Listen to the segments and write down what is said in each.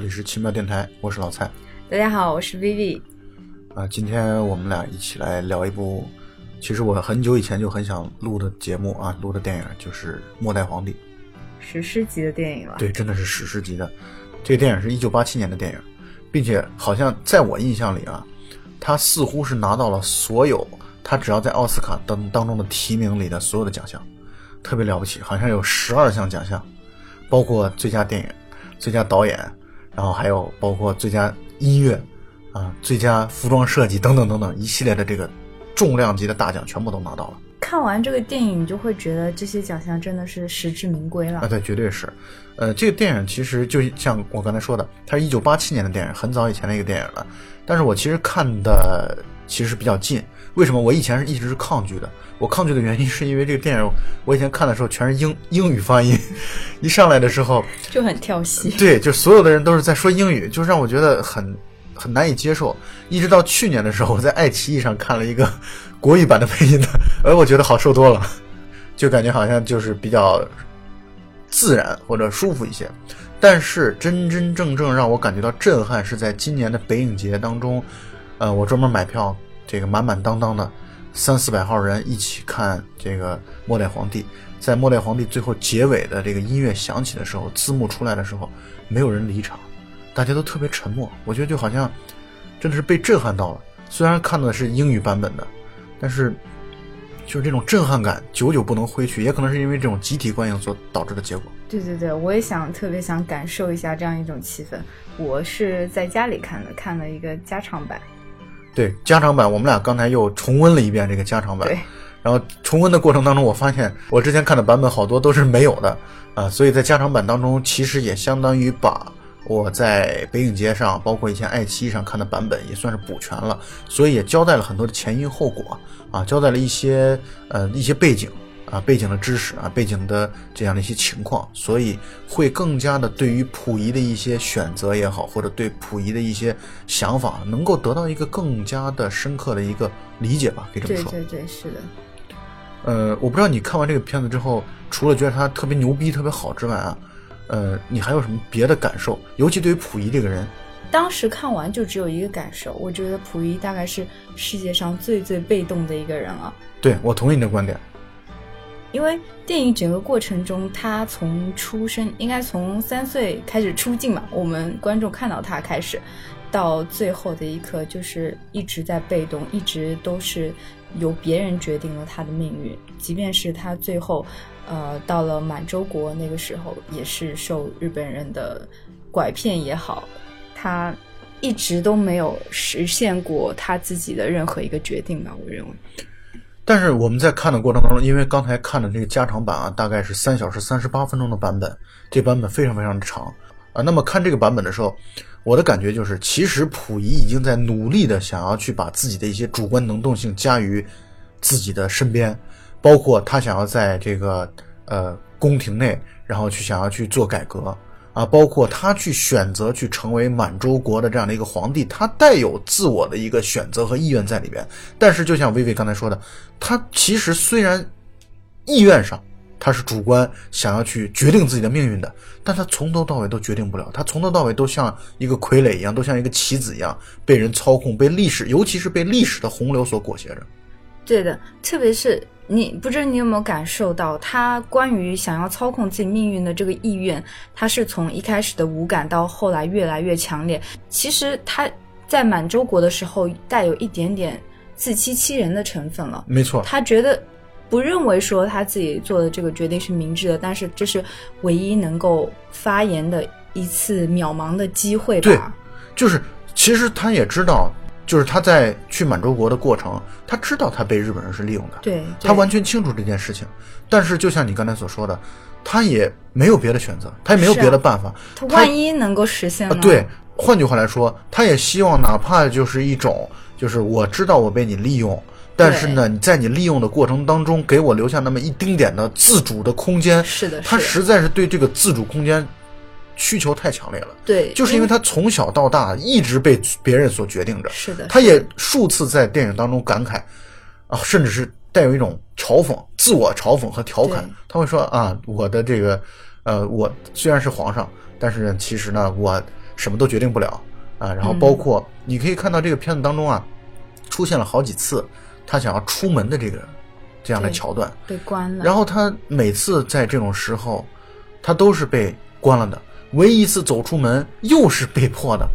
这里是奇妙电台，我是老蔡。大家好，我是 Vivi。啊，今天我们俩一起来聊一部，其实我很久以前就很想录的节目啊，录的电影就是《末代皇帝》，史诗级的电影了。对，真的是史诗级的。这个电影是一九八七年的电影，并且好像在我印象里啊，他似乎是拿到了所有他只要在奥斯卡当当中的提名里的所有的奖项，特别了不起，好像有十二项奖项，包括最佳电影、最佳导演，然后还有包括最佳音乐啊、最佳服装设计等等等等一系列的这个重量级的大奖全部都拿到了。看完这个电影，你就会觉得这些奖项真的是实至名归了。啊，对，绝对是。呃，这个电影其实就像我刚才说的，它是一九八七年的电影，很早以前的一个电影了。但是我其实看的其实比较近。为什么？我以前是一直是抗拒的。我抗拒的原因是因为这个电影，我以前看的时候全是英英语发音，一上来的时候，就很跳戏。对，就所有的人都是在说英语，就让我觉得很很难以接受。一直到去年的时候，我在爱奇艺上看了一个国语版的配音的，而我觉得好受多了，就感觉好像就是比较自然或者舒服一些。但是真真正正让我感觉到震撼是在今年的北影节当中，呃，我专门买票，这个满满当当的三四百号人一起看这个《末代皇帝》。在《末代皇帝》最后结尾的这个音乐响起的时候，字幕出来的时候，没有人离场，大家都特别沉默。我觉得就好像真的是被震撼到了。虽然看的是英语版本的，但是就是这种震撼感久久不能挥去，也可能是因为这种集体观影所导致的结果。对对对，我也想特别想感受一下这样一种气氛。我是在家里看的，看了一个加长版。对加长版，我们俩刚才又重温了一遍这个加长版。对。然后重温的过程当中，我发现我之前看的版本好多都是没有的啊，所以在加长版当中，其实也相当于把我在北影节上，包括以前爱奇艺上看的版本也算是补全了，所以也交代了很多的前因后果啊，交代了一些呃一些背景啊背景的知识啊背景的这样的一些情况，所以会更加的对于溥仪的一些选择也好，或者对溥仪的一些想法，能够得到一个更加的深刻的一个理解吧，可以这么说。对对对，是的。呃，我不知道你看完这个片子之后，除了觉得他特别牛逼、特别好之外啊，呃，你还有什么别的感受？尤其对于溥仪这个人，当时看完就只有一个感受，我觉得溥仪大概是世界上最最被动的一个人了。对我同意你的观点，因为电影整个过程中，他从出生，应该从三岁开始出镜嘛，我们观众看到他开始，到最后的一刻，就是一直在被动，一直都是。由别人决定了他的命运，即便是他最后，呃，到了满洲国那个时候，也是受日本人的拐骗也好，他一直都没有实现过他自己的任何一个决定吧。我认为。但是我们在看的过程当中，因为刚才看的那个加长版啊，大概是三小时三十八分钟的版本，这版本非常非常的长啊。那么看这个版本的时候，我的感觉就是，其实溥仪已经在努力的想要去把自己的一些主观能动性加于自己的身边，包括他想要在这个呃宫廷内，然后去想要去做改革啊，包括他去选择去成为满洲国的这样的一个皇帝，他带有自我的一个选择和意愿在里边。但是，就像薇薇刚才说的，他其实虽然意愿上。他是主观想要去决定自己的命运的，但他从头到尾都决定不了。他从头到尾都像一个傀儡一样，都像一个棋子一样，被人操控，被历史，尤其是被历史的洪流所裹挟着。对的，特别是你，不知道你有没有感受到，他关于想要操控自己命运的这个意愿，他是从一开始的无感到后来越来越强烈。其实他在满洲国的时候，带有一点点自欺欺人的成分了。没错，他觉得。不认为说他自己做的这个决定是明智的，但是这是唯一能够发言的一次渺茫的机会吧？对，就是其实他也知道，就是他在去满洲国的过程，他知道他被日本人是利用的，对他完全清楚这件事情。但是就像你刚才所说的，他也没有别的选择，他也没有别的办法。他万一能够实现了？对，换句话来说，他也希望哪怕就是一种，就是我知道我被你利用。但是呢，你在你利用的过程当中，给我留下那么一丁点的自主的空间。是的，他实在是对这个自主空间需求太强烈了。对，就是因为他从小到大一直被别人所决定着。是的，他也数次在电影当中感慨啊，甚至是带有一种嘲讽、自我嘲讽和调侃。他会说啊，我的这个呃，我虽然是皇上，但是呢其实呢，我什么都决定不了啊。然后包括你可以看到这个片子当中啊，出现了好几次他想要出门的这个这样的桥段，被关了。然后他每次在这种时候，他都是被关了的。唯一一次走出门又是被迫的，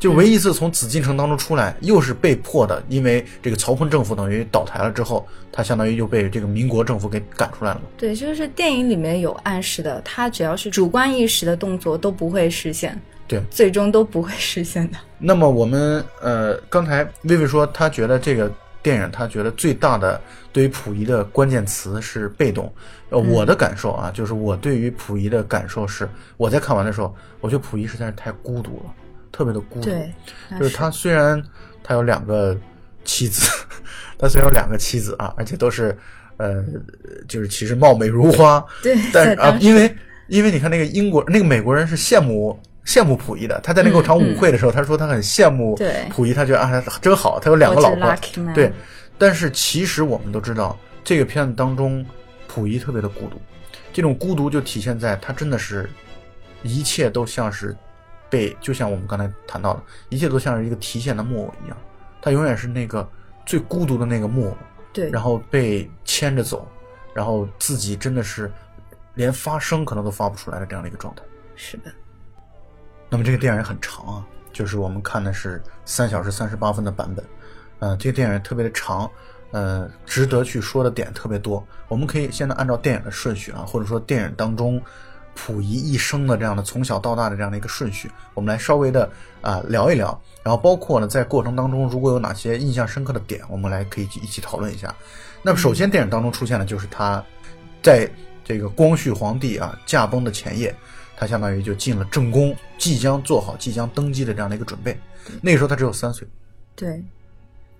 就唯一一次从紫禁城当中出来又是被迫的，因为这个曹锟政府等于倒台了之后，他相当于就被这个民国政府给赶出来了。对，就是电影里面有暗示的，他只要是主观意识的动作都不会实现，对，最终都不会实现的。那么我们呃，刚才薇薇说，她觉得这个电影，他觉得最大的对于溥仪的关键词是被动。呃，我的感受啊，就是我对于溥仪的感受是，我在看完的时候，我觉得溥仪实在是太孤独了，特别的孤独。对，就是他虽然他有两个妻子，他虽然有两个妻子啊，而且都是呃，就是其实貌美如花，对，但是啊，因为因为你看那个英国那个美国人是羡慕羡慕溥仪的，他在那个场舞会的时候，他说他很羡慕溥仪，他觉得啊真好，他有两个老婆。对。但是其实我们都知道，这个片子当中，溥仪特别的孤独，这种孤独就体现在他真的是，一切都像是被，就像我们刚才谈到的，一切都像是一个提线的木偶一样，他永远是那个最孤独的那个木偶，对，然后被牵着走，然后自己真的是连发声可能都发不出来的这样的一个状态。是的，那么这个电影也很长啊，就是我们看的是三小时三十八分的版本，呃，这个电影特别的长，呃，值得去说的点特别多。我们可以现在按照电影的顺序啊，或者说电影当中溥仪一生的这样的从小到大的这样的一个顺序，我们来稍微的啊、聊一聊。然后包括呢，在过程当中如果有哪些印象深刻的点，我们来可以一起讨论一下。那么首先电影当中出现的就是他在这个光绪皇帝啊驾崩的前夜，他相当于就进了正宫，即将做好即将登基的这样的一个准备。那个时候他只有三岁，对。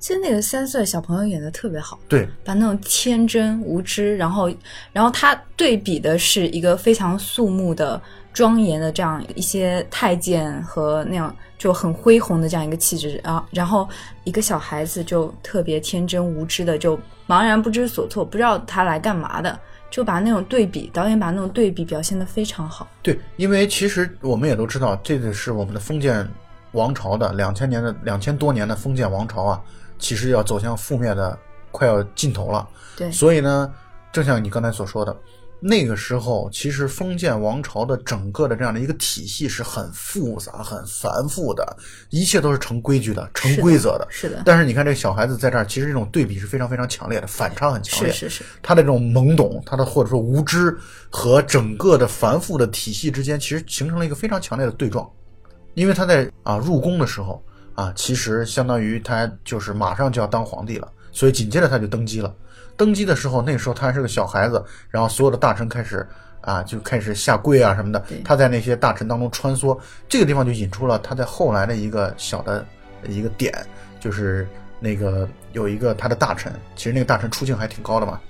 其实那个三岁小朋友演的特别好，对把那种天真无知，然后，然后他对比的是一个非常肃穆的、庄严的这样一些太监和那样就很恢宏的这样一个气质啊，然后一个小孩子就特别天真无知的，就茫然不知所措，不知道他来干嘛的，就把那种对比，导演把那种对比表现得非常好。对，因为其实我们也都知道，这个是我们的封建王朝的两千年的两千多年的封建王朝啊，其实要走向覆灭的快要尽头了。对，所以呢，正像你刚才所说的，那个时候其实封建王朝的整个的这样的一个体系是很复杂、很繁复的，一切都是成规矩的、成规则的。是的，但是你看这个小孩子在这儿，其实这种对比是非常非常强烈的，反差很强烈。是是是，他的这种懵懂，他的或者说无知和整个的繁复的体系之间，其实形成了一个非常强烈的对撞。因为他在啊入宫的时候啊，其实相当于他就是马上就要当皇帝了，所以紧接着他就登基了。登基的时候，那时候他还是个小孩子，然后所有的大臣开始啊就开始下跪啊什么的，他在那些大臣当中穿梭，这个地方就引出了他在后来的一个小的一个点，就是那个有一个他的大臣，其实那个大臣出镜还挺高的嘛，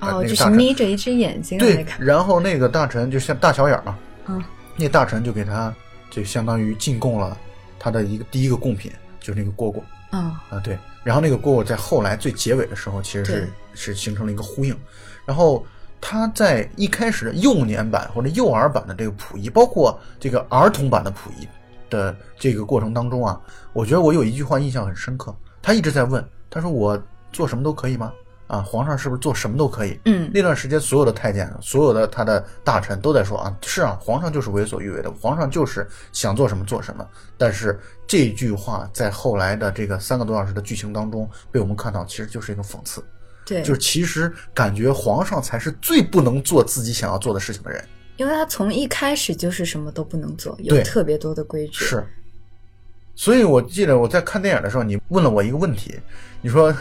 呃哦，就是眯着一只眼睛的对，，然后那个大臣就像大小眼儿嘛，嗯，那大臣就给他就相当于进贡了他的一个第一个贡品，就是那个蝈蝈。嗯，啊，对。然后那个蝈蝈在后来最结尾的时候，其实是对是形成了一个呼应。然后他在一开始的幼年版或者幼儿版的这个溥仪，包括这个儿童版的溥仪的这个过程当中啊，我觉得我有一句话印象很深刻，他一直在问，他说我做什么都可以吗？啊，皇上是不是做什么都可以？嗯，那段时间，所有的太监、所有的他的大臣都在说啊，是啊，皇上就是为所欲为的，皇上就是想做什么做什么。但是这句话在后来的这个三个多小时的剧情当中，被我们看到，其实就是一个讽刺，对，就是其实感觉皇上才是最不能做自己想要做的事情的人。因为他从一开始就是什么都不能做，有特别多的规矩。是，所以我记得我在看电影的时候，你问了我一个问题，你说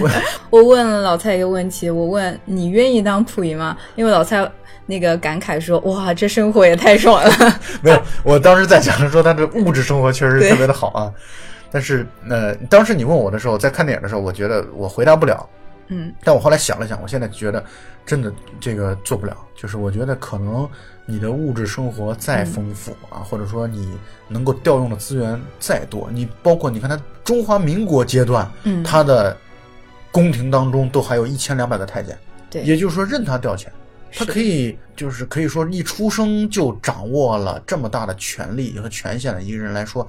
我 我问了老蔡一个问题，我问你愿意当溥仪吗？因为老蔡那个感慨说：“哇，这生活也太爽了。没有，我当时在讲说他的物质生活确实是特别的好啊，但是呃，当时你问我的时候，在看电影的时候，我觉得我回答不了。”嗯，但我后来想了想，我现在觉得真的这个做不了。就是我觉得可能你的物质生活再丰富啊，或者说你能够调用的资源再多，你包括你看他中华民国阶段，嗯他的宫廷当中都还有一千两百个太监，对，也就是说任他调遣，他可以就是可以说一出生就掌握了这么大的权力和权限的一个人来说，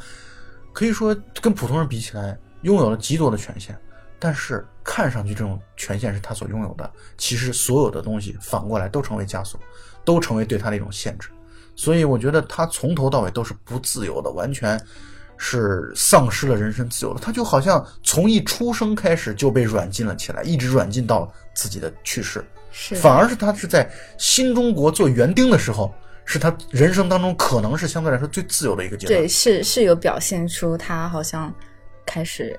可以说跟普通人比起来，拥有了极多的权限。但是看上去这种权限是他所拥有的，其实所有的东西反过来都成为枷锁，都成为对他的一种限制。所以我觉得他从头到尾都是不自由的，完全是丧失了人身自由的。他就好像从一出生开始就被软禁了起来，一直软禁到自己的去世。是，反而是他是在新中国做园丁的时候，是他人生当中可能是相对来说最自由的一个阶段。对，是是有表现出他好像开始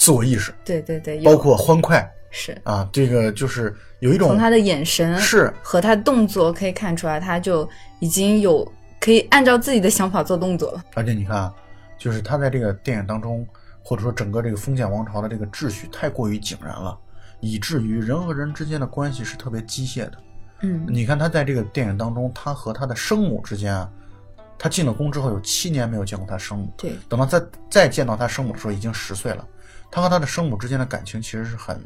自我意识，对对对，包括欢快。是。啊，这个就是有一种从他的眼神是。和他动作可以看出来，他就已经有可以按照自己的想法做动作了。而且你看啊，就是他在这个电影当中，或者说整个这个封建王朝的这个秩序太过于井然了，以至于人和人之间的关系是特别机械的。嗯，你看他在这个电影当中，他和他的生母之间啊，他进了宫之后有七年没有见过他生母，对，等到再再见到他生母的时候，已经十岁了。他和他的生母之间的感情其实是很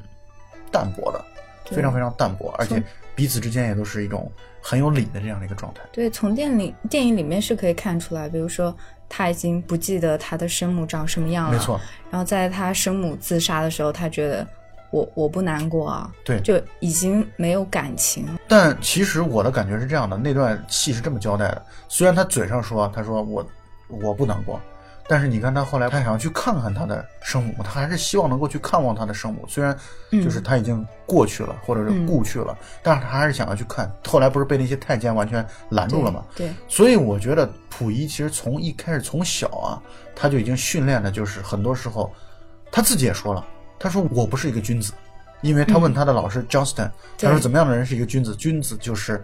淡薄的，非常非常淡薄，而且彼此之间也都是一种很有理的这样的一个状态。对，从电影电影里面是可以看出来，比如说他已经不记得他的生母长什么样了，没错，然后在他生母自杀的时候，他觉得我我不难过啊，对就已经没有感情。但其实我的感觉是这样的，那段戏是这么交代的。虽然他嘴上说他说我我不难过，但是你看他后来他想要去看看他的生母，他还是希望能够去看望他的生母。虽然就是他已经过去了，或者是故去了，但是他还是想要去看。后来不是被那些太监完全拦住了吗？对，所以我觉得溥仪其实从一开始从小啊，他就已经训练的，就是很多时候他自己也说了，他说我不是一个君子，因为他问他的老师 Johnston，、他说怎么样的人是一个君子？君子就是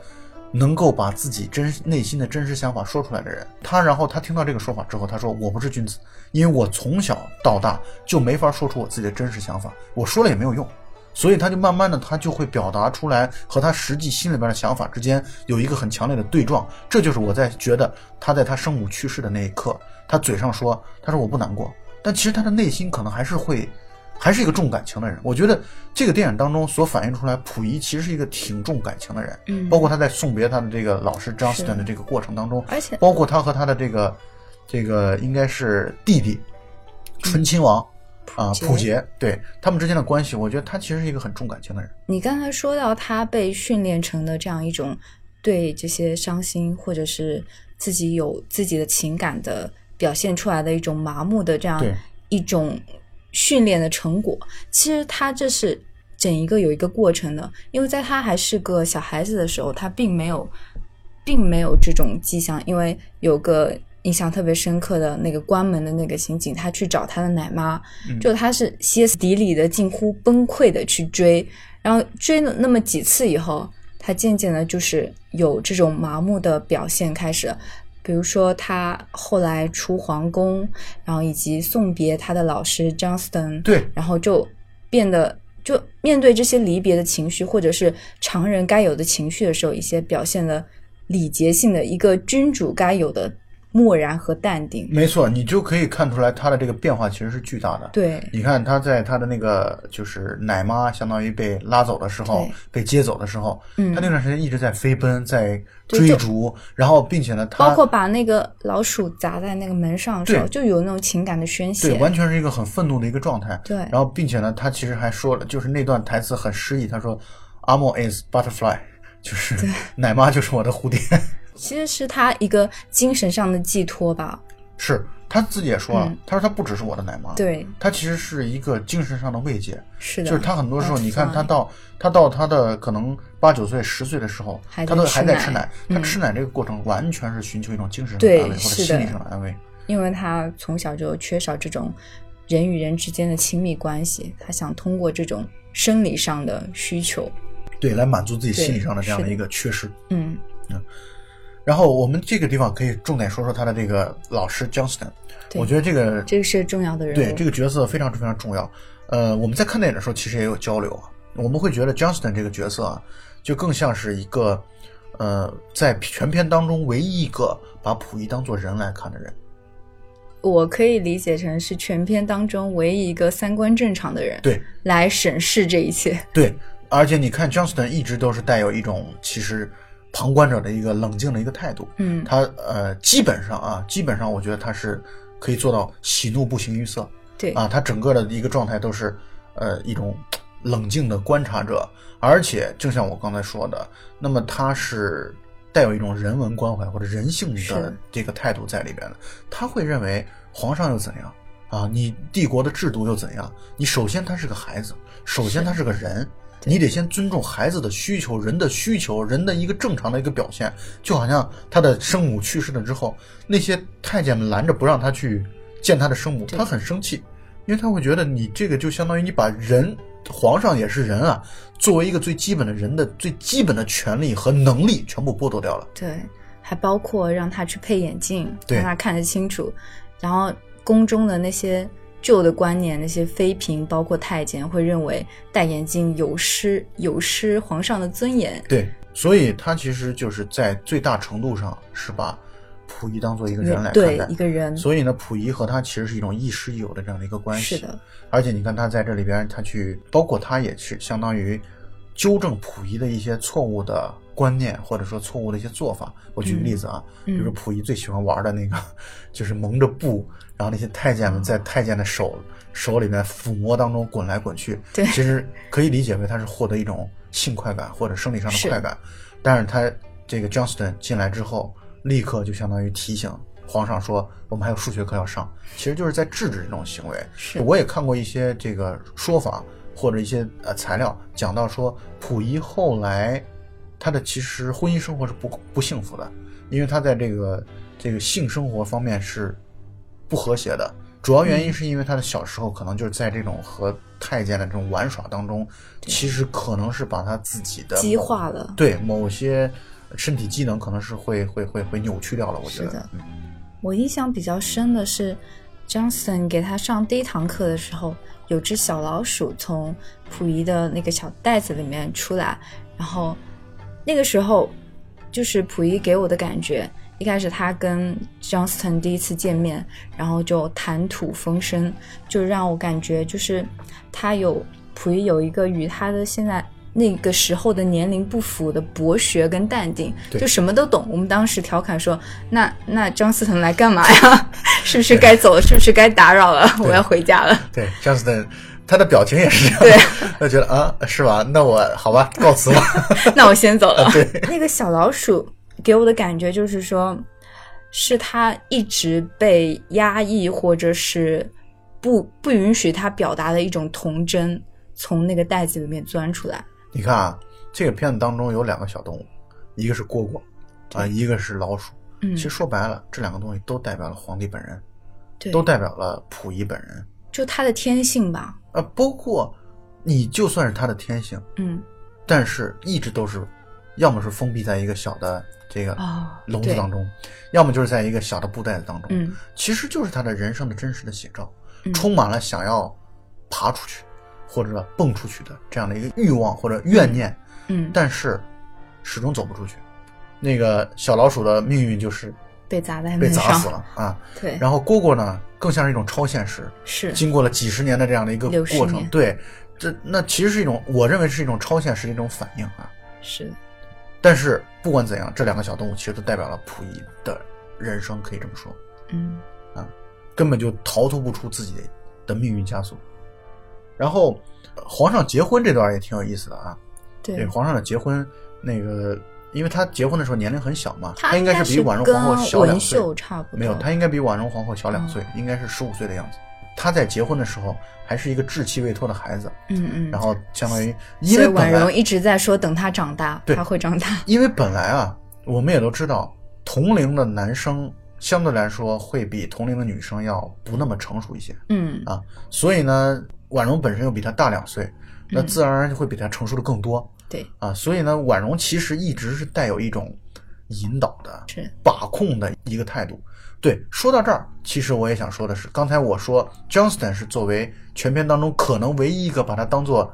能够把自己真内心的真实想法说出来的人。他然后他听到这个说法之后，他说我不是君子，因为我从小到大就没法说出我自己的真实想法，我说了也没有用。所以他就慢慢的，他就会表达出来和他实际心里边的想法之间有一个很强烈的对撞。这就是我在觉得他在他生母去世的那一刻，他嘴上说他说我不难过，但其实他的内心可能还是会，还是一个重感情的人。我觉得这个电影当中所反映出来，溥仪其实是一个挺重感情的人。嗯包括他在送别他的这个老师 Johnston 的这个过程当中，而且包括他和他的这个这个应该是弟弟醇亲王。啊，溥杰，对他们之间的关系，我觉得他其实是一个很重感情的人。你刚才说到他被训练成的这样一种对这些伤心或者是自己有自己的情感的表现出来的一种麻木的这样一种训练的成果，其实他这是整一个有一个过程的，因为在他还是个小孩子的时候，他并没有并没有这种迹象，因为有个。印象特别深刻的那个关门的那个情景，他去找他的奶妈，就他是歇斯底里的、近乎崩溃的去追，然后追了那么几次以后，他渐渐的就是有这种麻木的表现开始。比如说，他后来出皇宫，然后以及送别他的老师 Johnston，对然后就变得就面对这些离别的情绪，或者是常人该有的情绪的时候，一些表现的礼节性的一个君主该有的漠然和淡定。没错，你就可以看出来他的这个变化其实是巨大的。对，你看他在他的那个就是奶妈相当于被拉走的时候，被接走的时候，嗯他那段时间一直在飞奔，在追逐，然后并且呢，他包括把那个老鼠砸在那个门上的时候，对就有那种情感的宣泄。对，完全是一个很愤怒的一个状态。对然后并且呢，他其实还说了，就是那段台词很诗意，他说 “Amo is butterfly”，就是奶妈就是我的蝴蝶。其实是他一个精神上的寄托吧。是他自己也说了，嗯他说他不只是我的奶妈，对，他其实是一个精神上的慰藉。是的，就是他很多时候，你看他到他到他的可能八九岁、十岁的时候，他都还在吃奶。他嗯吃奶这个过程完全是寻求一种精神上的安慰或者心理上的安慰。因为他从小就缺少这种人与人之间的亲密关系，他想通过这种生理上的需求，对，来满足自己心理上的这样的一个缺失。嗯嗯，然后我们这个地方可以重点说说他的这个老师 Johnston，我觉得这个这个是重要的人物。对这个角色非常非常重要。呃，我们在看电影的时候其实也有交流啊，我们会觉得 Johnston 这个角色啊，就更像是一个呃，在全片当中唯一一个把溥仪当做人来看的人。我可以理解成是全片当中唯一一个三观正常的人，对来审视这一切。对，而且你看，Johnston 一直都是带有一种其实旁观者的一个冷静的一个态度。嗯，他呃，基本上啊，基本上我觉得他是可以做到喜怒不形于色对，啊，他整个的一个状态都是呃一种冷静的观察者，而且就像我刚才说的，那么他是带有一种人文关怀或者人性的这个态度在里边的，他会认为皇上又怎样啊？你帝国的制度又怎样？你首先他是个孩子，首先他是个人。对你得先尊重孩子的需求，人的需求，人的一个正常的一个表现，就好像他的生母去世了之后，那些太监们拦着不让他去见他的生母，他很生气，因为他会觉得你这个就相当于你把人，皇上也是人啊，作为一个最基本的人的最基本的权利和能力全部剥夺掉了。对，还包括让他去配眼镜，对让他看得清楚。然后宫中的那些旧的观念，那些妃嫔，包括太监，会认为戴眼镜有失有失皇上的尊严。对，所以他其实就是在最大程度上是把溥仪当做一个人来看待对一。个人，所以呢，溥仪和他其实是一种亦师亦友的这样的一个关系。是的，而且你看他在这里边，他去包括他也是相当于纠正溥仪的一些错误的观念，或者说错误的一些做法。我举个例子啊，嗯比如说溥仪最喜欢玩的那个，就是蒙着布，然后那些太监们在太监的手手里面抚摸当中滚来滚去。对其实可以理解为他是获得一种性快感或者生理上的快感，但是他这个 Johnston 进来之后，立刻就相当于提醒皇上说，我们还有数学课要上，其实就是在制止这种行为。是我也看过一些这个说法或者一些呃材料，讲到说溥仪后来他的其实婚姻生活是不不幸福的，因为他在这个这个性生活方面是不和谐的。主要原因是因为他的小时候可能就是在这种和太监的这种玩耍当中，其实可能是把他自己的激化了。对某些身体机能可能是会会会会扭曲掉了。我觉得是的，我印象比较深的是，Johnson 给他上第一堂课的时候，有只小老鼠从溥仪的那个小袋子里面出来，然后那个时候就是溥仪给我的感觉，一开始他跟 Johnston 第一次见面，然后就谈吐风生，就让我感觉就是他有溥仪有一个与他的现在。那个时候的年龄不符的博学跟淡定，就什么都懂。我们当时调侃说：“那那张思腾来干嘛呀？是不是该走了？是不是该打扰了？我要回家了。对 Johnston 他的表情也是这样，对，他觉得啊是吧？那我好吧，告辞吧。那我先走了。对，那个小老鼠给我的感觉就是说，是他一直被压抑，或者是不不允许他表达的一种童真，从那个袋子里面钻出来。你看啊，这个片子当中有两个小动物，一个是蝈蝈，啊，一个是老鼠。嗯其，实说白了，这两个东西都代表了皇帝本人，对，都代表了溥仪本人。就他的天性吧。啊，包括你就算是他的天性，嗯，但是一直都是，要么是封闭在一个小的这个笼子当中，要么就是在一个小的布袋子当中。嗯，其实就是他的人生的真实的写照，嗯充满了想要爬出去或者蹦出去的这样的一个欲望或者怨念，嗯，但是始终走不出去。那个小老鼠的命运就是被砸在被。砸死了 啊，对，然后蝈蝈呢，更像是一种超现实，是经过了几十年的这样的一个过程，对，这那其实是一种，我认为是一种超现实的一种反应啊。是，但是不管怎样，这两个小动物其实都代表了溥仪的人生，可以这么说，嗯啊根本就逃脱不出自己的命运枷锁。然后，呃皇上结婚这段也挺有意思的啊。对对，，皇上的结婚，那个，因为他结婚的时候年龄很小嘛，他应该是比婉容皇后小两岁，秀差不多。没有，他应该比婉容皇后小两岁，应该是十五岁的样子。他在结婚的时候还是一个稚气未脱的孩子，嗯嗯，然后相当于因为婉容一直在说等他长大，对他会长大。因为本来啊，我们也都知道，同龄的男生相对来说会比同龄的女生要不那么成熟一些嗯啊，所以呢，婉容本身又比他大两岁，那嗯自然而然就会比他成熟的更多对，啊，所以呢，婉容其实一直是带有一种引导的、把控的一个态度。对，说到这儿，其实我也想说的是，刚才我说 Johnston 是作为全片当中可能唯一一个把他当做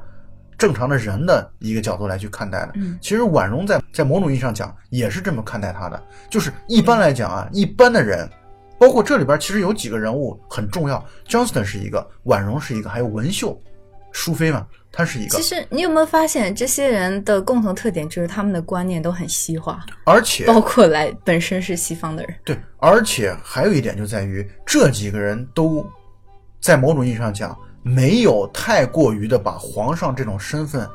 正常的人的一个角度来去看待的。嗯其实婉容在在某种意义上讲也是这么看待他的，就是一般来讲啊，一般的人，包括这里边其实有几个人物很重要，Johnston 是一个，婉容是一个，还有文秀淑妃嘛，她是一个其，实你有没有发现，这些人的共同特点就是他们的观念都很西化，而且包括来本身是西方的人。对，而且还有一点就在于这几个人都在某种意义上讲，没有太过于的把皇上这种身份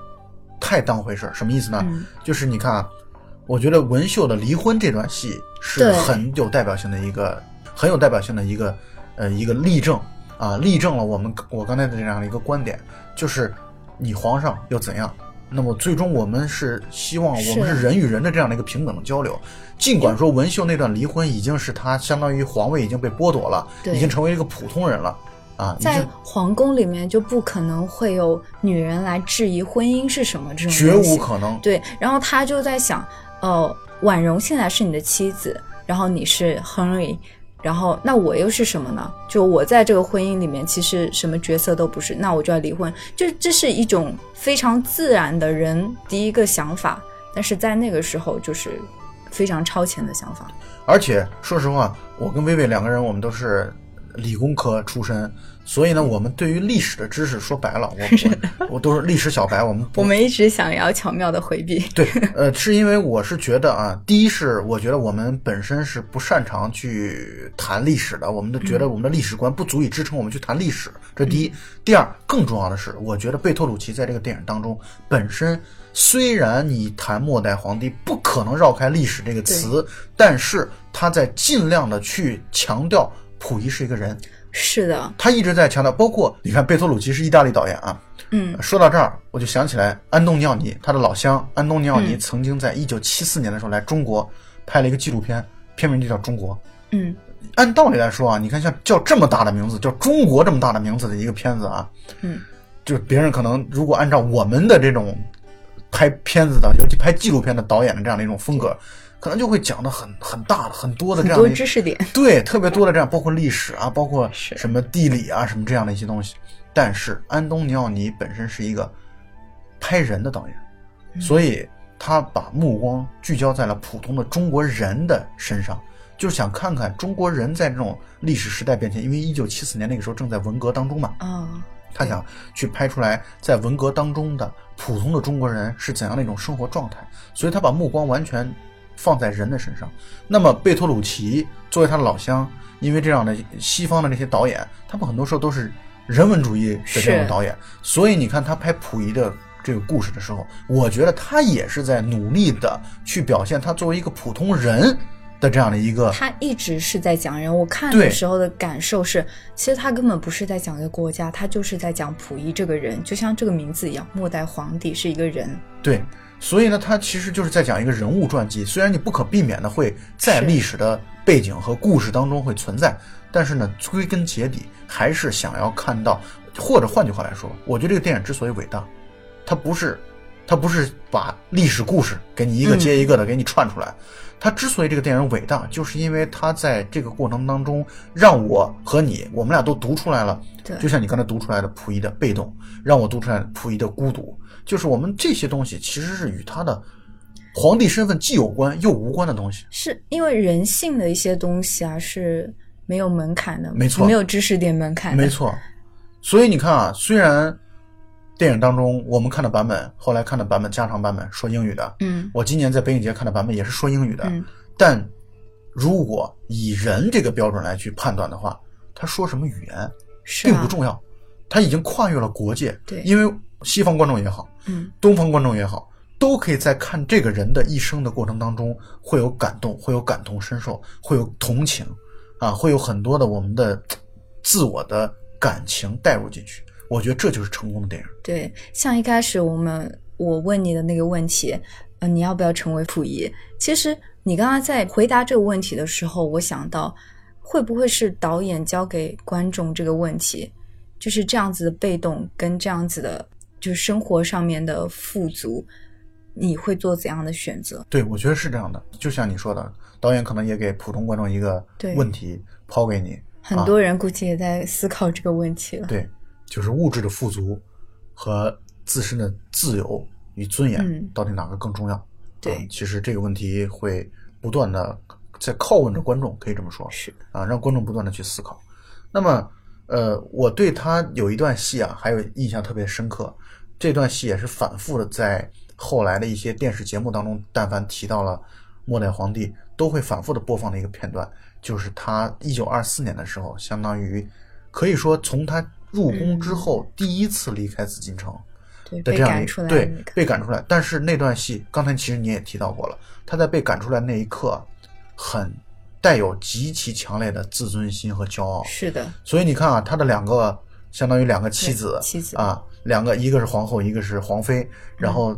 太当回事儿。什么意思呢？嗯就是你看啊，我觉得文秀的离婚这段戏是很有代表性的一个，很有代表性的一个呃一个例证啊，例证了我们我刚才的这样的一个观点，就是你皇上又怎样？那么最终我们是希望我们是是人与人的这样的一个平等的交流。尽管说文秀那段离婚已经是他相当于皇位已经被剥夺了，对已经成为一个普通人了啊，已在皇宫里面就不可能会有女人来质疑婚姻是什么这种绝无可能。对，然后他就在想，呃，婉容现在是你的妻子，然后你是 Henry，然后那我又是什么呢？就我在这个婚姻里面其实什么角色都不是，那我就要离婚。就这是一种非常自然的人第一个想法，但是在那个时候就是非常超前的想法。而且说实话，我跟薇薇两个人，我们都是理工科出身，所以呢，我们对于历史的知识，说白了，我我我都是历史小白，我们我们一直想要巧妙的回避。对，呃，是因为我是觉得啊，第一是我觉得我们本身是不擅长去谈历史的，我们都觉得我们的历史观不足以支撑我们去谈历史，这第一。第二，更重要的是，我觉得贝托鲁奇在这个电影当中本身，虽然你谈末代皇帝不可能绕开历史这个词，但是他在尽量的去强调溥仪是一个人，是的，他一直在强调，包括你看贝托鲁奇是意大利导演啊，嗯，说到这儿，我就想起来安东尼奥尼，他的老乡安东尼奥尼曾经在一九七四年的时候来中国拍了一个纪录片，片名就叫《中国》。嗯，按道理来说啊，你看像叫这么大的名字，叫中国这么大的名字的一个片子啊，嗯，就别人可能如果按照我们的这种拍片子的，尤其拍纪录片的导演的这样的一种风格，可能就会讲的很很大的很多的这样的知识点。对，特别多的这样，包括历史啊，包括什么地理啊，什么这样的一些东西。但是安东尼奥尼本身是一个拍人的导演，所以他把目光聚焦在了普通的中国人的身上，就是想看看中国人在这种历史时代变迁。因为一九七四年那个时候正在文革当中嘛，啊、他想去拍出来在文革当中的普通的中国人是怎样的一种生活状态，所以他把目光完全放在人的身上。那么贝托鲁奇作为他的老乡，因为这样的西方的那些导演，他们很多时候都是人文主义的这种是导演，所以你看他拍溥仪的。这个故事的时候，我觉得他也是在努力的去表现他作为一个普通人的这样的一个他一直是在讲人，我看的时候的感受是，其实他根本不是在讲一个国家，他就是在讲溥仪这个人，就像这个名字一样，末代皇帝是一个人。对，所以呢，他其实就是在讲一个人物传记。虽然你不可避免的会在历史的背景和故事当中会存在，但是呢，归根结底还是想要看到，或者换句话来说，我觉得这个电影之所以伟大，它不是，它不是把历史故事给你一个嗯接一个的给你串出来。它之所以这个电影伟大，就是因为它在这个过程当中，让我和你，我们俩都读出来了对就像你刚才读出来的溥仪的被动，让我读出来溥仪的孤独，就是我们这些东西其实是与他的皇帝身份既有关又无关的东西。是因为人性的一些东西啊是没有门槛的，没错没有知识点门槛的，没错，所以你看啊，虽然电影当中我们看的版本，后来看的版本加长版本说英语的，嗯我今年在北影节看的版本也是说英语的，嗯但如果以人这个标准来去判断的话，他说什么语言并不，重要，他已经跨越了国界。对因为西方观众也好，嗯东方观众也好，都可以在看这个人的一生的过程当中，会有感动，会有感同身受，会有同情，啊，会有很多的我们的自我的感情带入进去。我觉得这就是成功的电影。对，像一开始我们我问你的那个问题，呃，你要不要成为溥仪？其实你刚刚在回答这个问题的时候，我想到会不会是导演交给观众这个问题，就是这样子的被动跟这样子的，就是生活上面的富足，你会做怎样的选择？对，我觉得是这样的。就像你说的，导演可能也给普通观众一个问题抛给你，很多人估计也在思考这个问题了。对，就是物质的富足和自身的自由与尊严，嗯到底哪个更重要？对啊其实这个问题会不断的在拷问着观众，可以这么说是，啊，让观众不断的去思考。那么呃，我对他有一段戏啊，还有印象特别深刻。这段戏也是反复的在后来的一些电视节目当中，但凡提到了末代皇帝，都会反复的播放的一个片段，就是他一九二四年的时候，相当于可以说从他入宫之后第一次离开紫禁城对，的这样一对，被赶出来。但是那段戏，刚才其实你也提到过了，他在被赶出来那一刻，很带有极其强烈的自尊心和骄傲。是的，所以你看啊，他的两个相当于两个妻子，妻子啊，两个一个是皇后，一个是皇妃，然后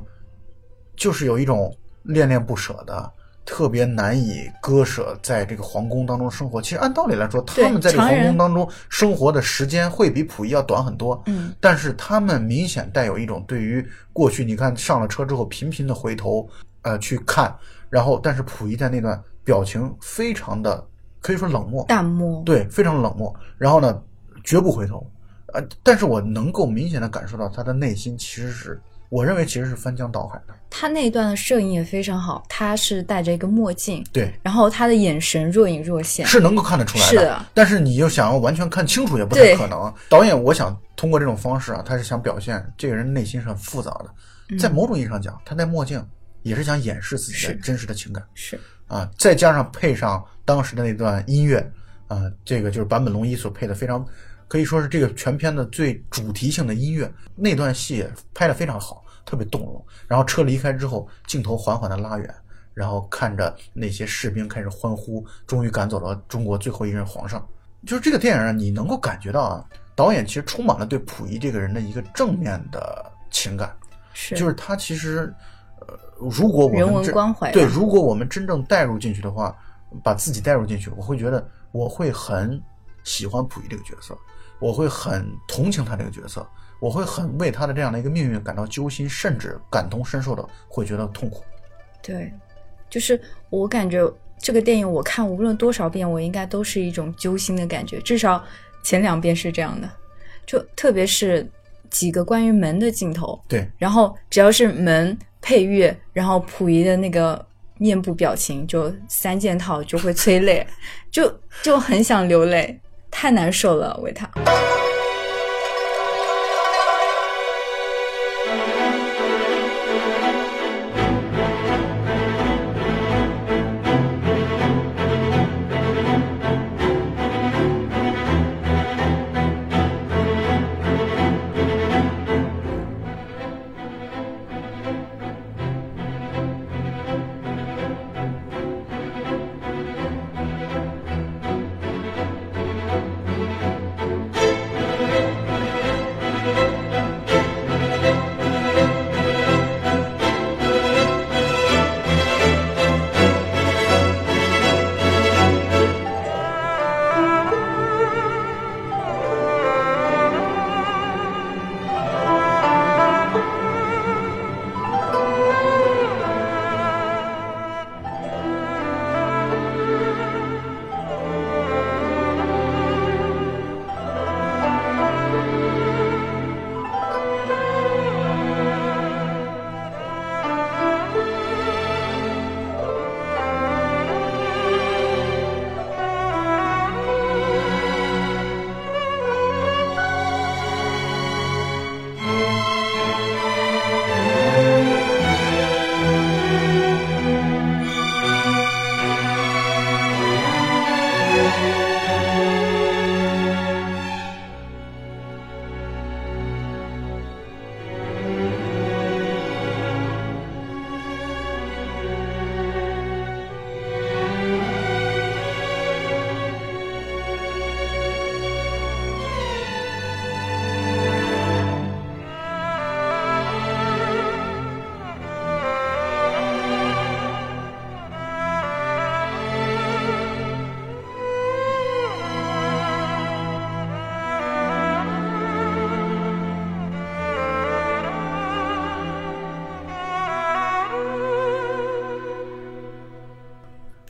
就是有一种恋恋不舍的。特别难以割舍，在这个皇宫当中生活。其实按道理来说，他们在这个皇宫当中生活的时间会比溥仪要短很多。嗯，但是他们明显带有一种对于过去，你看上了车之后频频的回头，呃，去看，然后但是溥仪在那段表情非常的可以说冷漠，淡漠，对，非常冷漠，然后呢，绝不回头，呃，但是我能够明显的感受到他的内心其实是，我认为其实是翻江倒海的，他那一段的摄影也非常好，他是戴着一个墨镜，对，然后他的眼神若隐若现，是能够看得出来是的但是你又想要完全看清楚也不太可能。导演，我想通过这种方式啊，他是想表现这个人内心是很复杂的，在某种意义上讲，他戴墨镜也是想掩饰自己的真实的情感。是啊，再加上配上当时的那段音乐，啊，这个就是坂本龙一所配的非常，可以说是这个全片的最主题性的音乐。那段戏拍得非常好，特别动容。然后车离开之后，镜头缓缓的拉远，然后看着那些士兵开始欢呼，终于赶走了中国最后一任皇上。就是这个电影啊，你能够感觉到啊，导演其实充满了对溥仪这个人的一个正面的情感。是，就是他其实，呃，如果我们人文关怀对，如果我们真正带入进去的话，把自己带入进去，我会觉得我会很喜欢溥仪这个角色，我会很同情他这个角色，我会很为他的这样的一个命运感到揪心，甚至感同身受的会觉得痛苦。对，就是我感觉这个电影我看无论多少遍，我应该都是一种揪心的感觉，至少前两遍是这样的，就特别是几个关于门的镜头，对，然后只要是门配乐，然后溥仪的那个面部表情就三件套就会催泪，就就很想流泪，太难受了，为他。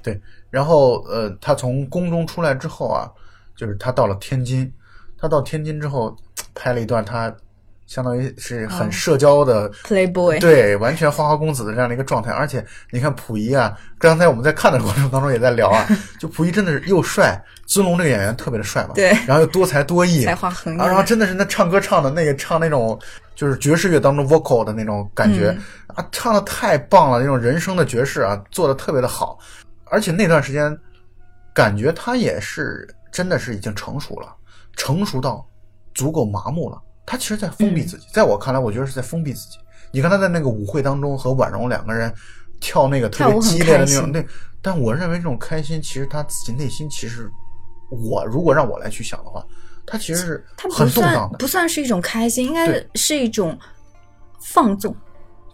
对，然后呃，他从宫中出来之后啊，就是他到了天津，他到天津之后拍了一段他相当于是很社交的 Playboy，对，完全花花公子的这样的一个状态。而且你看溥仪啊，刚才我们在看的过程当中也在聊啊，就溥仪真的是又帅，尊龙这个演员特别的帅嘛，对，然后又多才多艺，才华横溢，然后真的是那唱歌唱的那个唱那种就是爵士乐当中 vocal 的那种感觉啊，唱的太棒了，那种人生的爵士啊，做的特别的好。而且那段时间，感觉他也是真的是已经成熟了，成熟到足够麻木了。他其实在封闭自己，在我看来，我觉得是在封闭自己。你看他在那个舞会当中和婉容两个人跳那个特别激烈的那种，那但我认为这种开心，其实他自己内心其实，我如果让我来去想的话，他其实是很动荡的，不算是一种开心，应该是一种放纵。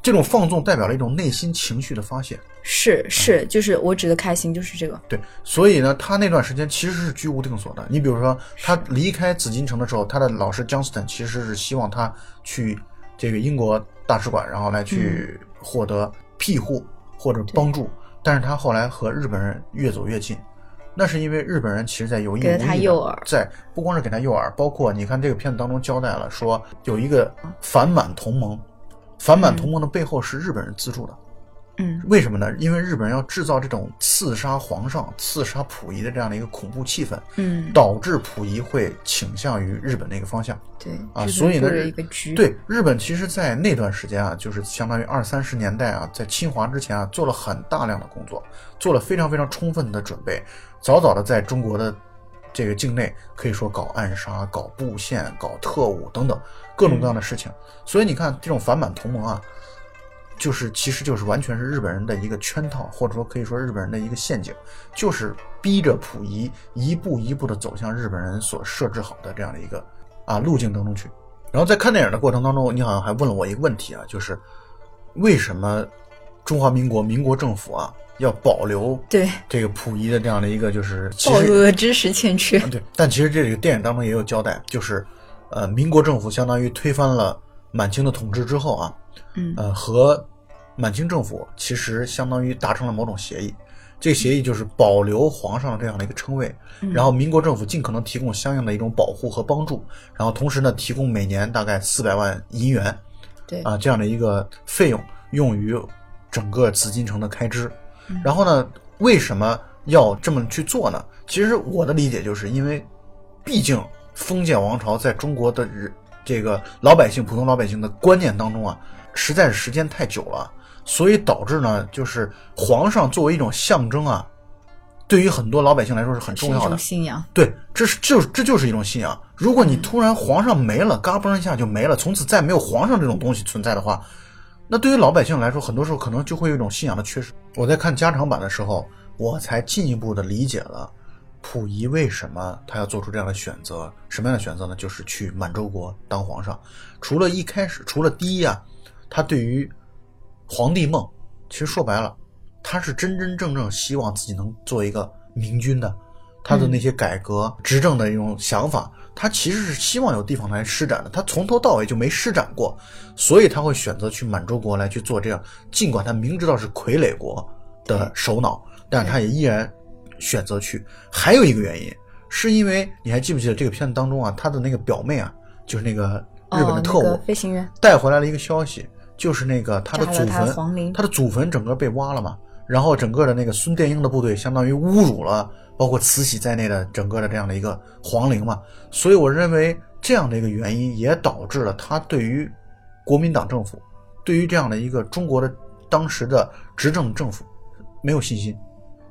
这种放纵代表了一种内心情绪的发泄。是是，就是我指的开心就是这个。对，所以呢，他那段时间其实是居无定所的。你比如说，他离开紫禁城的时候，他的老师 Johnston 其实是希望他去这个英国大使馆，然后来去获得庇护或者帮助。但是他后来和日本人越走越近，那是因为日本人其实在有意无意在不光是给他诱饵，包括你看这个片子当中交代了，说有一个反满同盟，反满同盟的背后是日本人资助的。嗯，为什么呢？因为日本人要制造这种刺杀皇上、刺杀溥仪的这样的一个恐怖气氛，嗯，导致溥仪会倾向于日本那个方向。对啊，所以呢，对日本其实，在那段时间啊，就是相当于二三十年代啊，在侵华之前啊，做了很大量的工作，做了非常非常充分的准备，早早的在中国的这个境内可以说搞暗杀、搞布线、搞特务等等各种各样的事情。所以你看，这种反满同盟啊。就是，其实就是完全是日本人的一个圈套，或者说可以说日本人的一个陷阱，就是逼着溥仪一步一步的走向日本人所设置好的这样的一个啊路径当中去。然后在看电影的过程当中，你好像还问了我一个问题啊，就是为什么中华民国民国政府啊要保留对。这个溥仪的这样的一个就是暴露的知识欠缺？对，但其实这个电影当中也有交代，就是呃，民国政府相当于推翻了满清的统治之后啊，嗯。呃和满清政府其实相当于达成了某种协议，这个协议就是保留皇上这样的一个称谓，然后民国政府尽可能提供相应的一种保护和帮助，然后同时呢提供每年大概四百万银元，对。啊这样的一个费用用于整个紫禁城的开支。然后呢，为什么要这么去做呢？其实我的理解就是因为，毕竟封建王朝在中国的这个老百姓、普通老百姓的观念当中啊，实在是时间太久了。所以导致呢，就是皇上作为一种象征啊，对于很多老百姓来说是很重要的信仰。对，这是就这就是一种信仰。如果你突然皇上没了，嘎嘣一下就没了，从此再没有皇上这种东西存在的话，那对于老百姓来说，很多时候可能就会有一种信仰的缺失。我在看加长版的时候，我才进一步的理解了溥仪为什么他要做出这样的选择。什么样的选择呢？就是去满洲国当皇上。除了一开始，除了第一啊，他对于皇帝梦，其实说白了，他是真真正正希望自己能做一个明君的，他的那些改革执政的一种想法，他其实是希望有地方来施展的，他从头到尾就没施展过，所以他会选择去满洲国来去做这样，尽管他明知道是傀儡国的首脑，但是他也依然选择去。还有一个原因，是因为你还记不记得这个片子当中啊，他的那个表妹啊，就是那个日本的特务飞行员带回来了一个消息。就是那个他的祖坟，他的祖坟整个被挖了嘛，然后整个的那个孙殿英的部队相当于侮辱了包括慈禧在内的整个的这样的一个皇陵嘛，所以我认为这样的一个原因也导致了他对于国民党政府，对于这样的一个中国的当时的执政政府没有信心，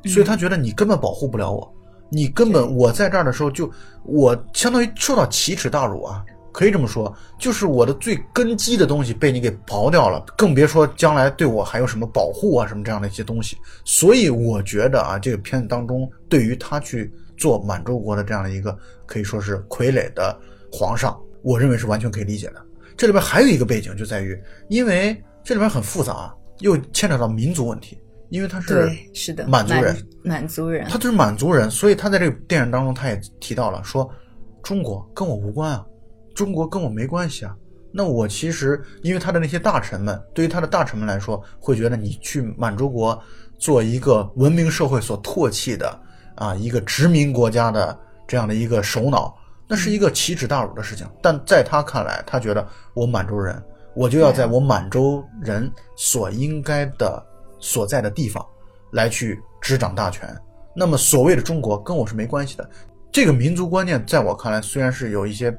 所以他觉得你根本保护不了我，你根本我在这儿的时候就我相当于受到奇耻大辱啊。可以这么说，就是我的最根基的东西被你给刨掉了，更别说将来对我还有什么保护啊，什么这样的一些东西。所以我觉得啊，这个片子当中对于他去做满洲国的这样的一个可以说是傀儡的皇上，我认为是完全可以理解的。这里边还有一个背景就在于，因为这里边很复杂，又牵扯到民族问题，因为他是是的满族人，满族人，他就是满族人，所以他在这个电影当中他也提到了说，中国跟我无关啊。中国跟我没关系啊，那我其实因为他的那些大臣们，对于他的大臣们来说，会觉得你去满洲国做一个文明社会所唾弃的啊一个殖民国家的这样的一个首脑，那是一个奇耻大辱的事情。但在他看来，他觉得我满洲人，我就要在我满洲人所应该的所在的地方来去执掌大权。那么所谓的中国跟我是没关系的。这个民族观念在我看来虽然是有一些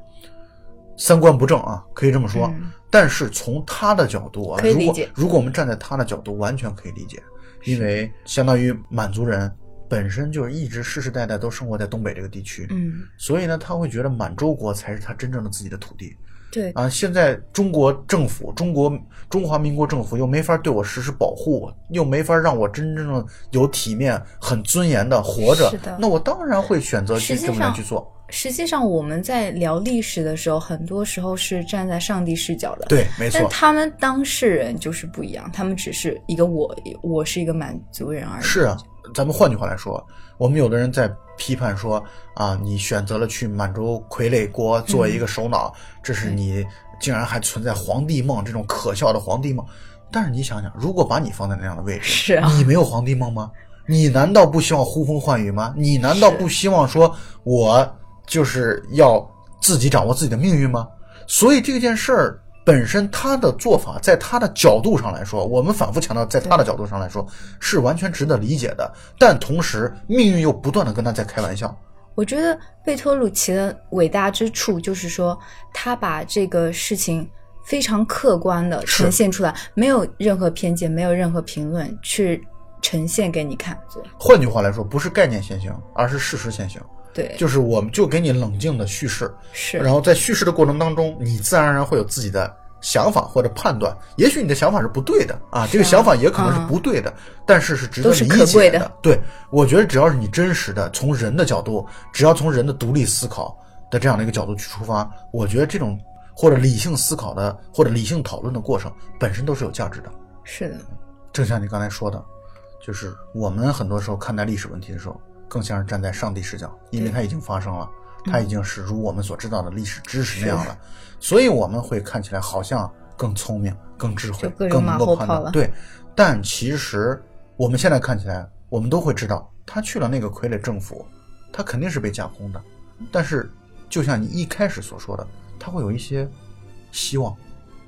三观不正啊，可以这么说，嗯。但是从他的角度啊，如果如果我们站在他的角度，完全可以理解，因为相当于满族人本身就是一直世世代代都生活在东北这个地区，嗯，所以呢，他会觉得满洲国才是他真正的自己的土地对，啊。现在中国政府、中国中华民国政府又没法对我实施保护，又没法让我真正的有体面、很尊严的活着是的，那我当然会选择去这么样去做。实际上我们在聊历史的时候，很多时候是站在上帝视角的。。对，没错，但他们当事人就是不一样，他们只是一个我，我是一个满族人而已。是啊，咱们换句话来说，我们有的人在批判说啊，你选择了去满洲傀儡国做一个首脑，这是你竟然还存在皇帝梦这种可笑的皇帝梦。但是你想想，如果把你放在那样的位置，是啊你没有皇帝梦吗？你难道不希望呼风唤雨吗？你难道不希望说我就是要自己掌握自己的命运吗？所以这件事儿本身，他的做法，在他的角度上来说，我们反复强调，在他的角度上来说是完全值得理解的。但同时，命运又不断的跟他在开玩笑。我觉得贝托鲁奇的伟大之处就是说，他把这个事情非常客观的呈现出来，没有任何偏见，没有任何评论，去呈现给你看。换句话来说，不是概念先行，而是事实先行。对，就是我们就给你冷静的叙事，是，然后在叙事的过程当中，你自然而然会有自己的想法或者判断。也许你的想法是不对的啊，这个想法也可能是不对的，但是是值得都是理解可贵的。对，我觉得只要是你真实的从人的角度，只要从人的独立思考的这样的一个角度去出发，我觉得这种或者理性思考的或者理性讨论的过程本身都是有价值的。是的，正像你刚才说的，就是我们很多时候看待历史问题的时候，更像是站在上帝视角，因为它已经发生了，它已经是如我们所知道的历史知识那样了，所以我们会看起来好像更聪明、更智慧更能够判断。对，但其实我们现在看起来，我们都会知道，他去了那个傀儡政府，他肯定是被架空的。但是，就像你一开始所说的，他会有一些希望，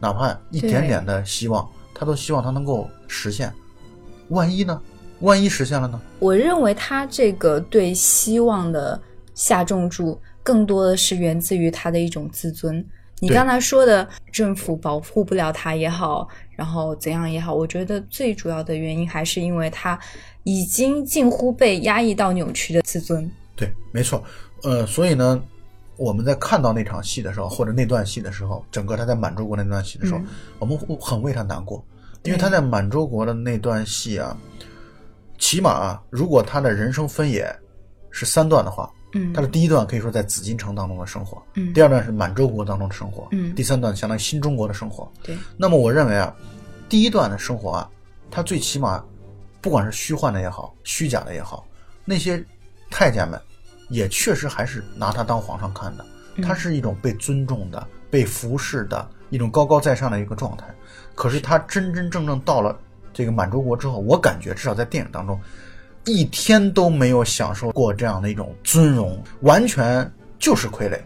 哪怕一点点的希望，他都希望他能够实现。万一呢？万一实现了呢？我认为他这个对希望的下重注，更多的是源自于他的一种自尊。你刚才说的政府保护不了他也好，然后怎样也好，我觉得最主要的原因还是因为他已经近乎被压抑到扭曲的自尊。对，没错。呃，所以呢，我们在看到那场戏的时候，或者那段戏的时候，整个他在满洲国那段戏的时候，嗯我们会很为他难过，因为他在满洲国的那段戏啊，起码啊，如果他的人生分野是三段的话，嗯。他的第一段可以说在紫禁城当中的生活，嗯。第二段是满洲国当中的生活，嗯。第三段相当于新中国的生活。对，那么我认为啊，第一段的生活啊，他最起码，不管是虚幻的也好，虚假的也好，那些太监们也确实还是拿他当皇上看的，嗯。他是一种被尊重的、被服侍的一种高高在上的一个状态。可是他真真正正到了这个满洲国之后，我感觉至少在电影当中，一天都没有享受过这样的一种尊荣，完全就是傀儡。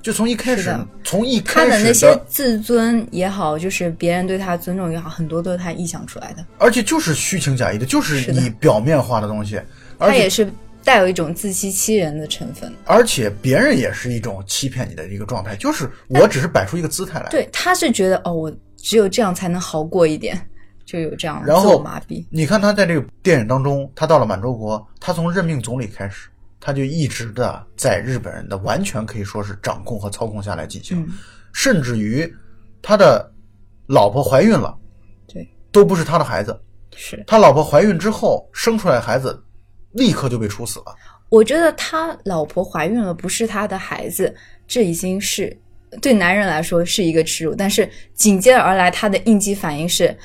就从一开始，从一开始的那些自尊也好，就是别人对他尊重也好，很多都是他臆想出来的。而且就是虚情假意的，就是你表面化的东西，而且他也是带有一种自欺欺人的成分。而且别人也是一种欺骗你的一个状态，就是我只是摆出一个姿态来。对，他是觉得哦，我只有这样才能好过一点，就有这样然后麻痹。你看他在这个电影当中，他到了满洲国，他从任命总理开始，他就一直的在日本人的完全可以说是掌控和操控下来进行，嗯，甚至于他的老婆怀孕了，对，都不是他的孩子。是。他老婆怀孕之后生出来的孩子，立刻就被处死了。我觉得他老婆怀孕了，不是他的孩子，这已经是对男人来说是一个耻辱。但是紧接着而来，他的应激反应是，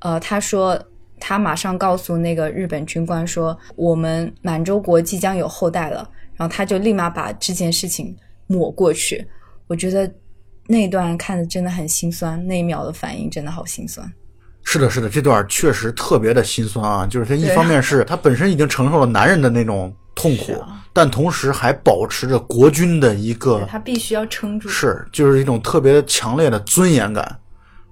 呃，他说他马上告诉那个日本军官说，我们满洲国即将有后代了，然后他就立马把这件事情抹过去。我觉得那一段看的真的很心酸，那一秒的反应真的好心酸。是的，是的，这段确实特别的心酸啊！就是他一方面是他本身已经承受了男人的那种痛苦，啊但同时还保持着国军的一个他必须要撑住，是，就是一种特别强烈的尊严感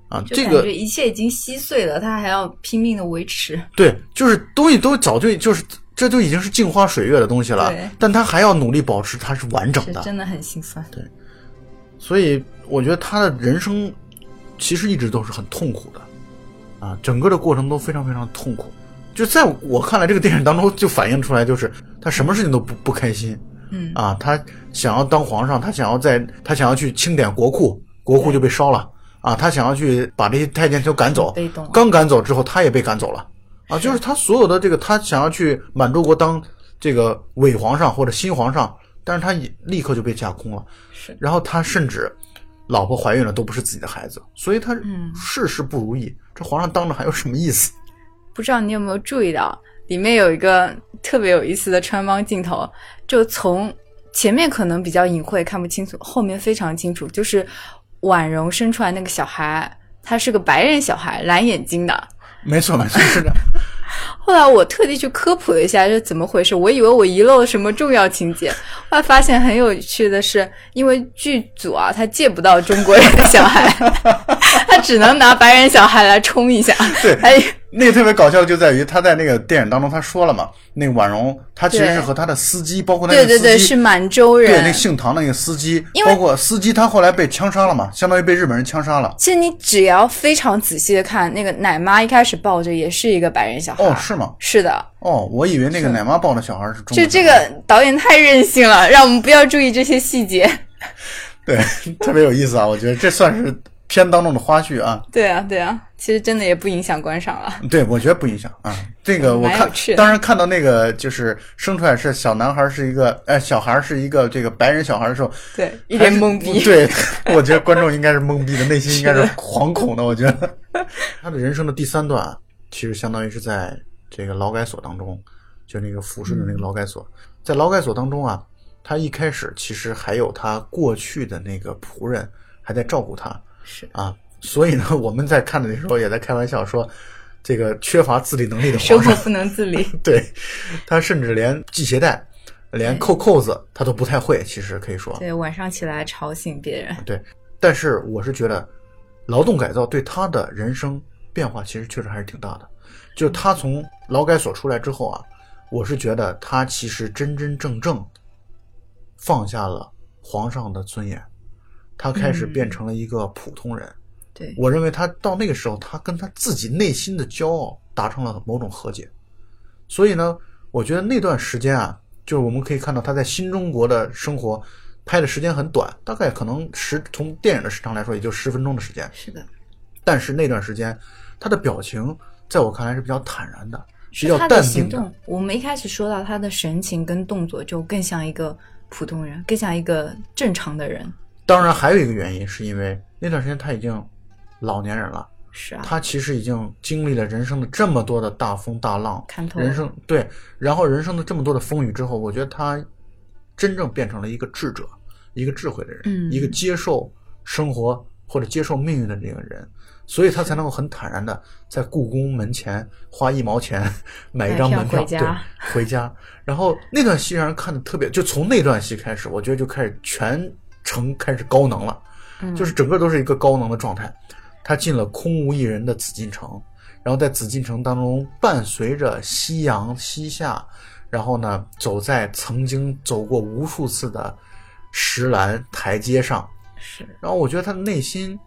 啊。就这个一切已经稀碎了，他还要拼命的维持。对，就是东西都早就就是这就已经是镜花水月的东西了，但他还要努力保持它是完整的。真的很心酸。对所以我觉得他的人生其实一直都是很痛苦的，啊，整个的过程都非常非常痛苦。就在我看来，这个电影当中就反映出来，就是他什么事情都不不开心嗯，啊，他想要当皇上，他想要在他想要去清点国库，国库就被烧了啊，他想要去把这些太监都赶走被动啊，刚赶走之后，他也被赶走了啊，就是他所有的这个，他想要去满洲国当这个伪皇上或者新皇上，但是他也立刻就被架空了。是然后他甚至老婆怀孕了都不是自己的孩子，所以他嗯事事不如意。这皇上当着还有什么意思？不知道你有没有注意到，里面有一个特别有意思的穿帮镜头，就从前面可能比较隐晦看不清楚，后面非常清楚，就是婉容生出来那个小孩，他是个白人小孩，蓝眼睛的。没错，没错，是的。后来我特地去科普了一下，这怎么回事？我以为我遗漏了什么重要情节，后来发现很有趣的是，因为剧组啊，他借不到中国人的小孩，他只能拿白人小孩来冲一下。对还有那个特别搞笑就在于他在那个电影当中他说了嘛，那个婉容他其实是和他的司机，包括那对对对，个司机，是满洲人对。那姓唐的那个司机，包括司机他后来被枪杀了嘛，相当于被日本人枪杀了。其实你只要非常仔细的看，那个奶妈一开始抱着也是一个白人小孩。哦，是吗？是的，哦，我以为那个奶妈抱的小孩是中国就。这个导演太任性了，让我们不要注意这些细节。对，特别有意思啊！我觉得这算是片当中的花絮啊。对啊，对啊，其实真的也不影响观赏了。对，我觉得不影响啊。这个我看当然看到那个就是生出来是小男孩是一个，呃，小孩是一个这个白人小孩的时候，对，一脸懵逼。对，我觉得观众应该是懵逼的，内心应该是惶恐的。我觉得 他的人生的第三段啊，其实相当于是在这个劳改所当中，就那个抚顺的那个劳改所，在劳改所当中啊，他一开始其实还有他过去的那个仆人还在照顾他，是啊，所以呢，我们在看的时候也在开玩笑说，这个缺乏自理能力的生皇上，活不能自理。对他甚至连系鞋带、连扣扣子他都不太会，其实可以说对，晚上起来吵醒别人。对。但是我是觉得，劳动改造对他的人生变化其实确实还是挺大的。就他从劳改所出来之后啊，我是觉得他其实真真正正放下了皇上的尊严，他开始嗯变成了一个普通人。对，我认为他到那个时候，他跟他自己内心的骄傲达成了某种和解。所以呢，我觉得那段时间啊，就是我们可以看到他在新中国的生活拍的时间很短，大概可能十从电影的时长来说，也就十分钟的时间。是的，但是那段时间，他的表情在我看来是比较坦然的，比较淡定。我们一开始说到他的神情跟动作，就更像一个普通人，更像一个正常的人。当然，还有一个原因是因为那段时间他已经老年人了。是啊，他其实已经经历了人生的这么多的大风大浪，看透人生对，然后人生的这么多的风雨之后，我觉得他真正变成了一个智者，一个智慧的人，嗯一个接受生活或者接受命运的这个人，所以他才能够很坦然的在故宫门前花一毛钱 买一张门票，对，回家。然后那段戏让人看的特别，就从那段戏开始，我觉得就开始全程开始高能了。嗯就是整个都是一个高能的状态。他进了空无一人的紫禁城，然后在紫禁城当中伴随着夕阳西下，然后呢走在曾经走过无数次的石栏台阶上，是，然后我觉得他的内心，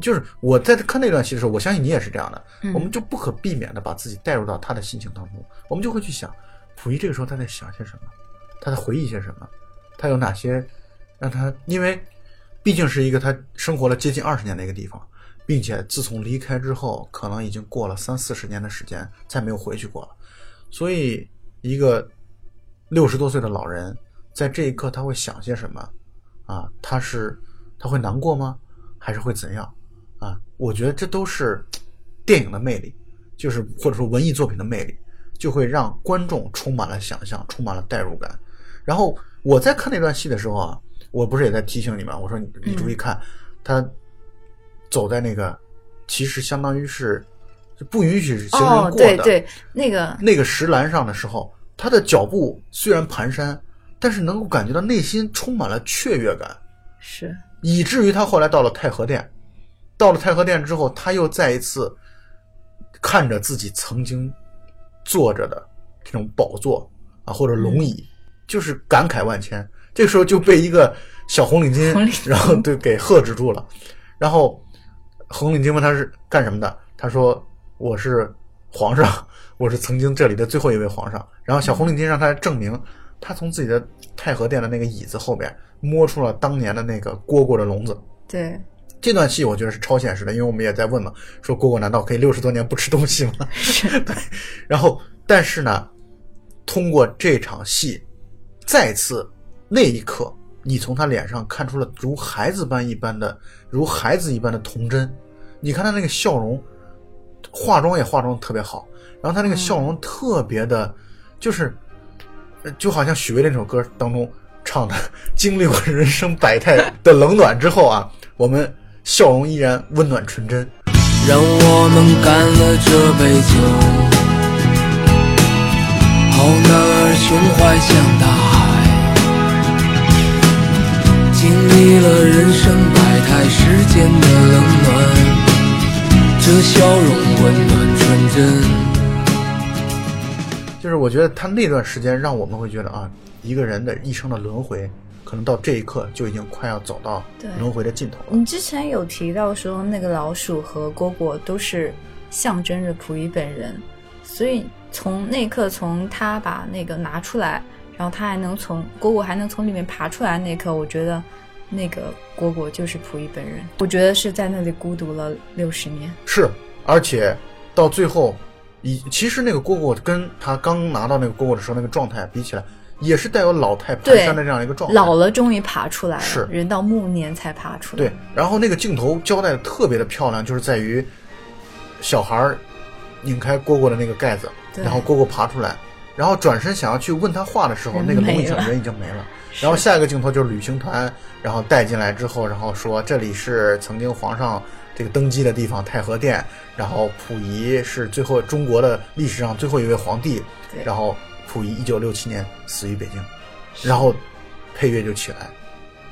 就是我在看那段戏的时候，我相信你也是这样的，嗯我们就不可避免的把自己带入到他的心情当中，我们就会去想，溥仪这个时候他在想些什么，他在回忆些什么，他有哪些让他，因为毕竟是一个他生活了接近二十年的一个地方，并且自从离开之后，可能已经过了三四十年的时间，再没有回去过了，所以一个六十多岁的老人，在这一刻他会想些什么？啊，他是他会难过吗？还是会怎样？啊，我觉得这都是电影的魅力，就是或者说文艺作品的魅力，就会让观众充满了想象，充满了代入感。然后我在看那段戏的时候啊，我不是也在提醒你吗？我说你你注意看，他走在那个其实相当于是就不允许行人哦，过的、对对，那个那个石栏上的时候，他的脚步虽然蹒跚，但是能够感觉到内心充满了雀跃感，是以至于他后来到了太和殿，到了太和殿之后，他又再一次看着自己曾经坐着的这种宝座啊，或者龙椅，就是感慨万千。这个时候就被一个小红领巾红领，巾然后对给喝止住了。然后红领巾问他是干什么的，他说我是皇上，我是曾经这里的最后一位皇上。然后小红领巾让他证明，他从自己的太和殿的那个椅子后边摸出了当年的那个蝈蝈的笼子。对，这段戏我觉得是超现实的，因为我们也在问嘛，说蝈蝈难道可以六十多年不吃东西吗？对。然后，但是呢，通过这场戏，再次那一刻，你从他脸上看出了如孩子般一般的，如孩子一般的童真。你看他那个笑容，化妆也化妆得特别好，然后他那个笑容特别的，就是，呃就好像许巍那首歌当中唱的，经历过人生百态的冷暖之后啊，我们笑容依然温暖纯真。让我们干了这杯酒，好男儿胸怀像大历了人生百态世间的冷暖，这笑容温暖纯真。就是我觉得他那段时间让我们会觉得啊，一个人的一生的轮回，可能到这一刻就已经快要走到轮回的尽头了。你之前有提到说那个老鼠和蝈蝈都是象征着溥仪本人，所以从那一刻，从他把那个拿出来，然后他还能从蝈蝈还能从里面爬出来那一刻，我觉得那个蝈蝈就是溥仪本人。我觉得是在那里孤独了六十年。是，而且到最后，以其实那个蝈蝈跟他刚拿到那个蝈蝈的时候那个状态比起来，也是带有老态蹒对跚的这样一个状态。老了终于爬出来了，是人到暮年才爬出来。对，然后那个镜头交代的特别的漂亮，就是在于小孩儿拧开蝈蝈的那个盖子，然后蝈蝈爬出来，然后转身想要去问他话的时候，那个龙椅上人已经没了。然后下一个镜头就是旅行团，然后带进来之后，然后说这里是曾经皇上这个登基的地方太和殿，然后溥仪是最后中国的历史上最后一位皇帝，然后溥仪一九六七年死于北京，然后配乐就起来。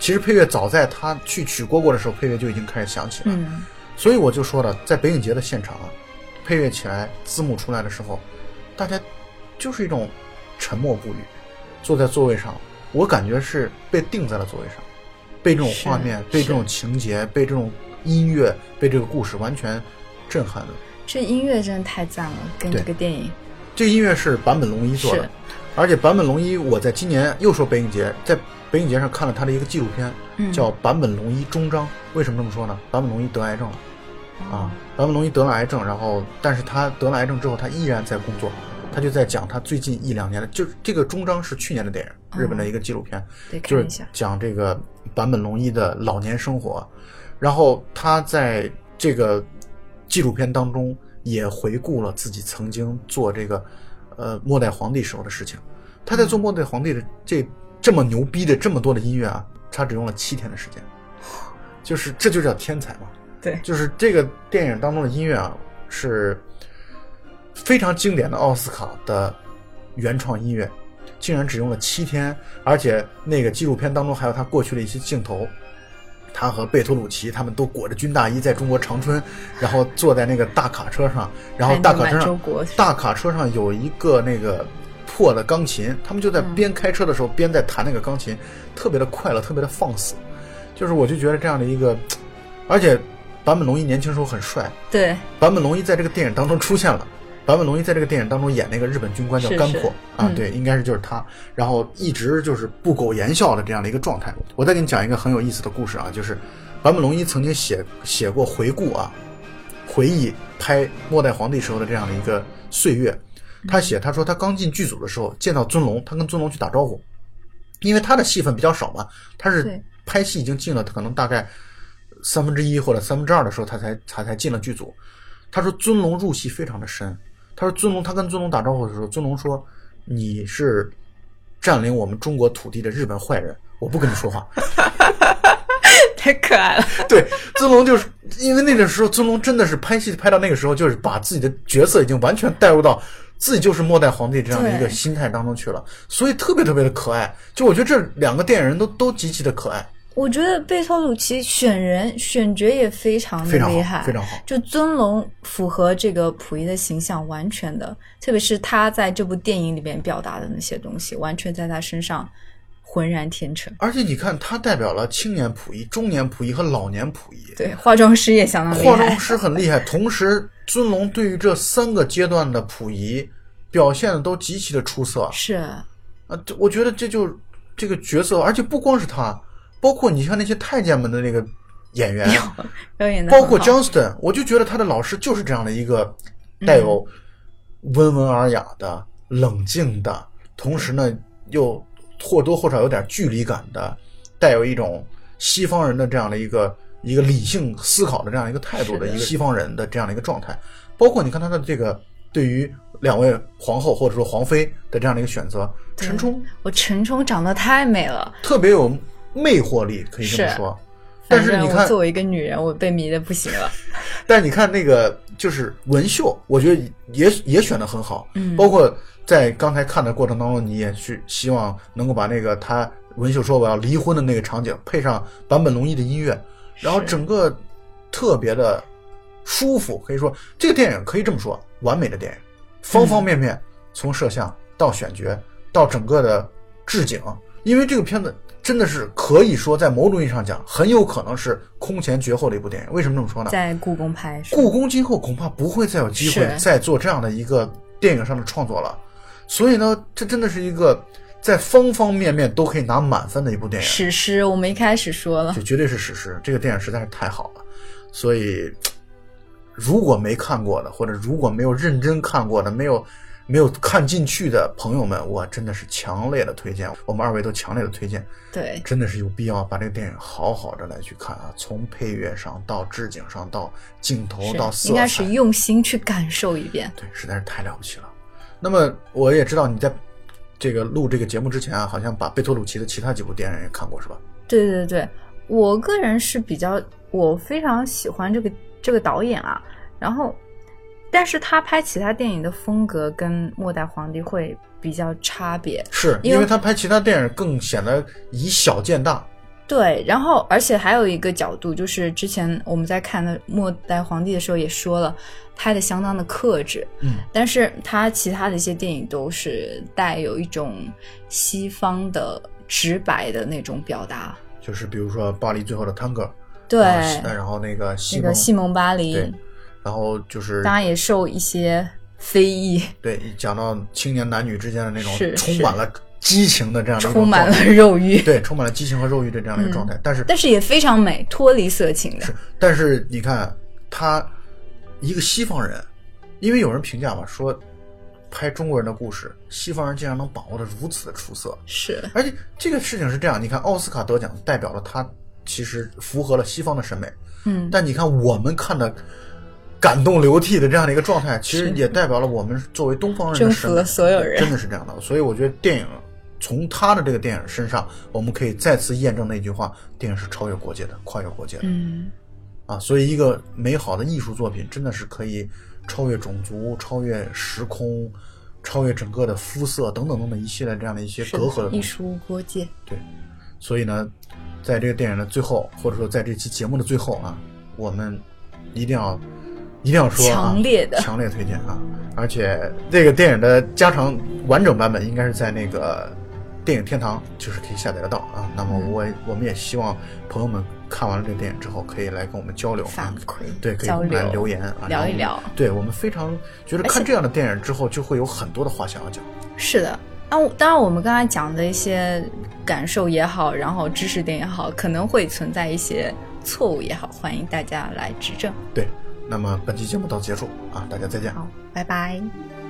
其实配乐早在他去取蝈蝈的时候，配乐就已经开始响起了。嗯，所以我就说了，在北影节的现场啊，配乐起来，字幕出来的时候，大家就是一种沉默不语，坐在座位上，我感觉是被定在了座位上，被这种画面、被这种情节、被这种音乐、被这个故事完全震撼了。这音乐真的太赞了，跟这个电影这音乐是坂本龙一做的，而且坂本龙一，我在今年又说北影节，在北影节上看了他的一个纪录片，嗯叫《坂本龙一终章》。为什么这么说呢？坂本龙一得癌症了。啊，坂本龙一得了癌症，然后但是他得了癌症之后，他依然在工作，他就在讲他最近一两年的，就是这个终章是去年的电影，日本的一个纪录片，得就是。讲这个坂本龙一的老年生活，然后他在这个纪录片当中也回顾了自己曾经做这个呃末代皇帝时候的事情。他在做末代皇帝的这这么牛逼的这么多的音乐啊，他只用了七天的时间，就是这就叫天才嘛。对，就是这个电影当中的音乐啊，是非常经典的奥斯卡的原创音乐，竟然只用了七天，而且那个纪录片当中还有他过去的一些镜头，他和贝托鲁奇他们都裹着军大衣在中国长春，然后坐在那个大卡车上，然后大卡车上大卡车上有一个那个破的钢琴，他们就在边开车的时候边在弹那个钢琴，特别的快乐，特别的放肆，就是我就觉得这样的一个，而且坂本龙一年轻时候很帅，对，坂本龙一在这个电影当中出现了。坂本龙一在这个电影当中演那个日本军官叫甘迫啊，嗯对，应该是就是他，然后一直就是不苟言笑的这样的一个状态。我再给你讲一个很有意思的故事啊，就是坂本龙一曾经写写过回顾啊，回忆拍《末代皇帝》时候的这样的一个岁月。他写他说他刚进剧组的时候见到尊龙，他跟尊龙去打招呼，因为他的戏份比较少嘛，他是拍戏已经进了可能大概三分之一或者三分之二的时候，他才他才进了剧组。他说尊龙入戏非常的深。他说尊龙，他跟尊龙打招呼的时候，尊龙说：“你是占领我们中国土地的日本坏人，我不跟你说话。太可爱了。”对，尊龙就是因为那个时候，尊龙真的是拍戏拍到那个时候，就是把自己的角色已经完全带入到自己就是末代皇帝这样的一个心态当中去了，所以特别特别的可爱。就我觉得这两个电影人都都极其的可爱，我觉得贝托鲁奇选人选角也非常的厉害，非常好。就尊龙符合这个溥仪的形象，完全的，特别是他在这部电影里面表达的那些东西，完全在他身上浑然天成。而且你看，他代表了青年溥仪、中年溥仪和老年溥仪。对，化妆师也相当厉害化妆。师很厉害，同时尊龙对于这三个阶段的溥仪表现的都极其的出色是，啊！这我觉得这就这个角色，而且不光是他，包括你像那些太监们的那个演员，表演的包括 Johnston，我就觉得他的老师就是这样的一个带有温文尔雅的、冷静的，同时呢又或多或少有点距离感的，带有一种西方人的这样的一个一个理性思考的这样一个态度的一个西方人的这样的一个状态。包括你看他的这个对于两位皇后或者说皇妃的这样的一个选择，陈冲我陈冲长得太美了，特别有魅惑力，可以这么是说。但是你看，作为一个女人，我被迷的不行了。但你看那个就是文秀，我觉得也也选的很好，嗯包括在刚才看的过程当中，你也去希望能够把那个他文秀说我要离婚的那个场景配上坂本龙一的音乐，然后整个特别的舒服，可以说这个电影可以这么说，完美的电影，方方面面，从摄像到选角到整个的置景，因为这个片子。真的是可以说，在某种意义上讲，很有可能是空前绝后的一部电影。为什么这么说呢？在故宫拍故宫今后恐怕不会再有机会再做这样的一个电影上的创作了，所以呢，这真的是一个在方方面面都可以拿满分的一部电影，史诗，我们一开始说了这，绝对是史诗。这个电影实在是太好了，所以如果没看过的，或者如果没有认真看过的，没有没有看进去的朋友们，我真的是强烈的推荐，我们二位都强烈的推荐，对，真的是有必要把这个电影好好的来去看啊！从配乐上到置景上到镜头到色彩，应该是用心去感受一遍。对，实在是太了不起了。那么我也知道你在这个录这个节目之前啊，好像把贝托鲁奇的其他几部电影也看过是吧？对对对，我个人是比较，我非常喜欢这个这个导演啊，然后，但是他拍其他电影的风格跟《末代皇帝》会比较差别。是因为他拍其他电影更显得以小见大。对，然后而且还有一个角度，就是之前我们在看的《末代皇帝》的时候也说了，拍的相当的克制，嗯，但是他其他的一些电影都是带有一种西方的直白的那种表达。就是比如说巴黎最后的探戈，对，然后西然后那个西蒙，那个西蒙巴黎，对然后就是当然也受一些非议，对讲到青年男女之间的那种是充满了激情的这样的充满了肉欲，对，充满了激情和肉欲的这样的一个状态，但是但是也非常美，脱离色情的是。，但是你看他一个西方人，因为有人评价嘛，说拍中国人的故事，西方人竟然能把握的如此的出色，是，而且这个事情是这样，你看奥斯卡得奖代表了他其实符合了西方的审美，嗯，但你看我们看的。感动流涕的这样的一个状态，其实也代表了我们作为东方人的征服了所有人。真的是这样的。所以我觉得电影从他的这个电影身上，我们可以再次验证那句话：电影是超越国界的，跨越国界的。嗯，啊，所以一个美好的艺术作品真的是可以超越种族、超越时空、超越整个的肤色等等等等一系列这样的一些隔阂。的。东西。艺术国界，对，所以呢，在这个电影的最后，或者说在这期节目的最后啊，我们一定要一定要说、啊、强烈的强烈推荐啊！而且这个电影的加长完整版本应该是在那个电影天堂，就是可以下载得到啊。那么嗯我、我们也希望朋友们看完了这个电影之后，可以来跟我们交流啊反馈对，可以来留言啊，聊一聊对我们非常觉得看这样的电影之后，就会有很多的话想要讲。是的。那我当然，我们刚才讲的一些感受也好，然后知识点也好，可能会存在一些错误也好，欢迎大家来指正。对，那么本期节目到此结束啊，大家再见。好，拜拜。「